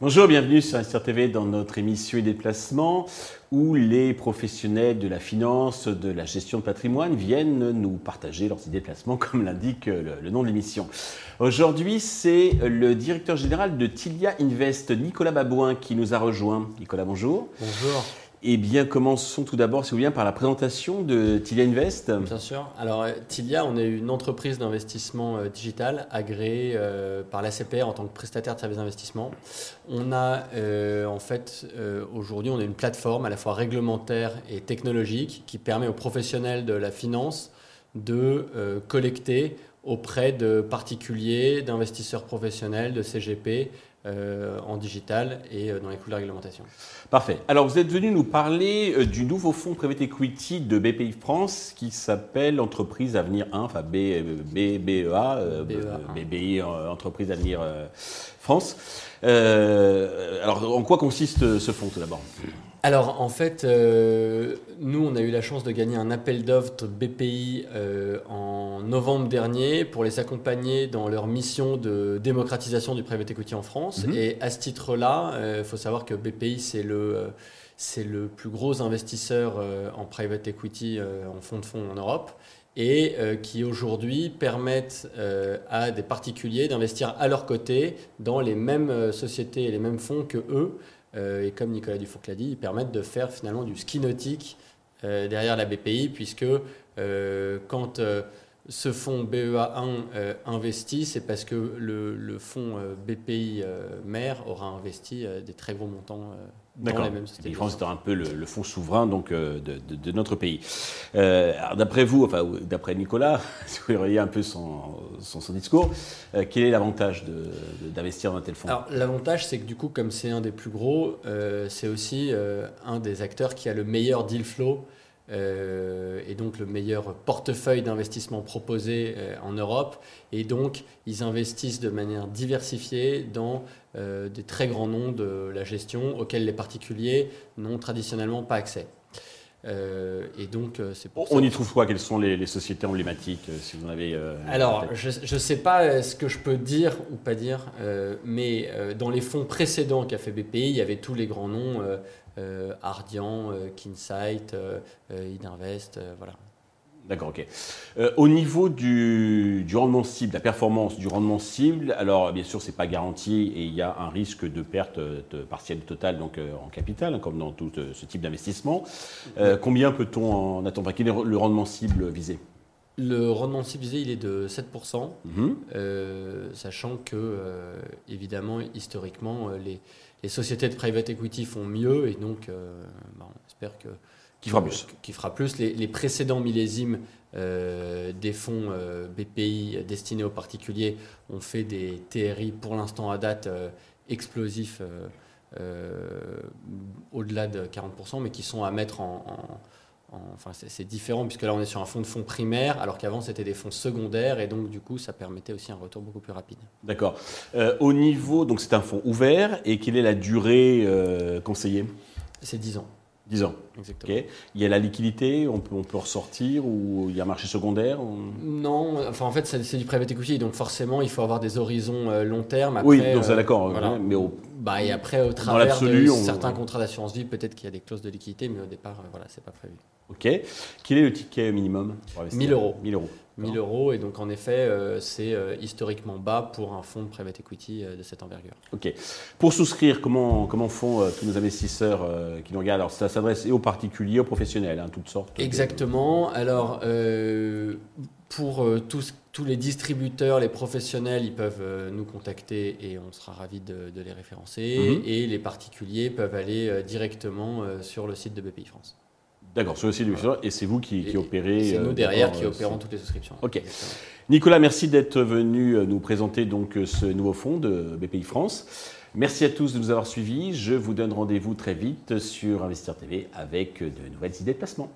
Bonjour, bienvenue sur Investir TV dans notre émission et déplacement où les professionnels de la finance, de la gestion de patrimoine viennent nous partager leurs idées de comme l'indique le, le, nom de l'émission. Aujourd'hui, c'est le directeur général de Tilia Invest, Nicolas Babouin, qui nous a rejoint. Nicolas, bonjour. Bonjour. Eh bien, commençons tout d'abord, si vous voulez, par la présentation de Tilia Invest. Bien sûr. Alors, euh, Tilia, on est une entreprise d'investissement euh, digital agréée euh, par l'ACPR en tant que prestataire de services d'investissement. On a, en fait, aujourd'hui, on est une plateforme à la fois réglementaire et technologique qui permet aux professionnels de la finance de collecter auprès de particuliers, d'investisseurs professionnels, de CGP, euh, en digital et euh, dans les coûts de la réglementation. Parfait. Alors vous êtes venu nous parler euh, du nouveau fonds Private Equity de BPI France qui s'appelle Entreprise Avenir 1, enfin B, B, BEA, BBI Entreprise Avenir France. alors en quoi consiste ce fonds tout d'abord? Alors en fait, euh, nous on a eu la chance de gagner un appel d'offres BPI euh, en novembre dernier pour les accompagner dans leur mission de démocratisation du private equity en France. Mhm. Et à ce titre-là, il euh, faut savoir que BPI c'est le c'est le plus gros investisseur en private equity en fonds de fonds en Europe et qui aujourd'hui permettent à des particuliers d'investir à leur côté dans les mêmes sociétés et les mêmes fonds que eux et comme Nicolas Dufour l'a dit, ils permettent de faire finalement du ski nautique euh, derrière la BPI, puisque euh, quand ce fonds BEA1 investit, c'est parce que le, le fonds BPI mère aura investi des très gros montants D'accord. La France est un peu le, fonds souverain donc, de, de, notre pays. Euh, d'après vous, enfin d'après Nicolas, si vous voyez un peu son, son, discours, euh, quel est l'avantage d'investir dans un tel fonds? Alors l'avantage, c'est que du coup, comme c'est un des plus gros, euh, c'est aussi un des acteurs qui a le meilleur deal flow euh, et donc le meilleur portefeuille d'investissement proposé euh, en Europe. Et donc, ils investissent de manière diversifiée dans euh, des très grands noms de la gestion auxquels les particuliers n'ont traditionnellement pas accès. Et donc, c'est On y trouve quoi? Quelles sont les, sociétés emblématiques, si vous en avez Alors, je ne sais pas ce que je peux dire ou pas dire, mais dans les fonds précédents qu'a fait BPI, il y avait tous les grands noms euh, Ardian, euh, Kinsight, euh, Idinvest, voilà. D'accord, ok. au niveau du, rendement cible, la performance du rendement cible, alors bien sûr, ce n'est pas garanti et il y a un risque de perte partielle totale donc, en capital, hein, comme dans tout ce type d'investissement. combien peut-on en attendre? Quel est le rendement cible visé? Le rendement cible visé, il est de 7%, mhm. sachant que, évidemment, historiquement, les, les sociétés de private equity font mieux et donc euh, bah, on espère que qui fera plus. Qui fera plus. Les, précédents millésimes euh, des fonds euh, BPI destinés aux particuliers ont fait des TRI pour l'instant à date explosifs au-delà de 40%, mais qui sont à mettre en enfin, c'est différent puisque là on est sur un fonds de fonds primaire alors qu'avant c'était des fonds secondaires et donc du coup ça permettait aussi un retour beaucoup plus rapide. D'accord. Euh, au niveau, donc c'est un fonds ouvert et quelle est la durée euh, conseillée? C'est 10 ans. 10 ans. Exactement. Il y a la liquidité, on peut, on peut ressortir ou il y a un marché secondaire Non, enfin en fait c'est du private equity, donc forcément il faut avoir des horizons euh, long terme. oui, donc c'est d'accord. Mais bah, et après au travers de certains contrats d'assurance vie, peut-être qu'il y a des clauses de liquidité, mais au départ voilà c'est pas prévu. Ok. Quel est le ticket minimum 1000 euros. 1000 euros. 1000 euros et donc en effet euh, c'est euh, historiquement bas pour un fonds de private equity euh, de cette envergure. Ok. Pour souscrire, comment, comment font tous nos investisseurs qui nous regardent? Alors ça s'adresse et aux particuliers, aux professionnels, hein, toutes sortes. Exactement. Alors pour tous, tous les distributeurs, les professionnels, ils peuvent nous contacter et on sera ravis de, les référencer. Mhm. Et les particuliers peuvent aller directement sur le site de BPI France. D'accord, sur le site du et c'est vous qui, opérez. C'est nous euh, derrière qui euh, opérons toutes les souscriptions. Ok. Nicolas, merci d'être venu euh, nous présenter donc ce nouveau fonds de BPI France. Merci à tous de nous avoir suivis. Je vous donne rendez-vous très vite sur Investir TV avec de nouvelles idées de placement.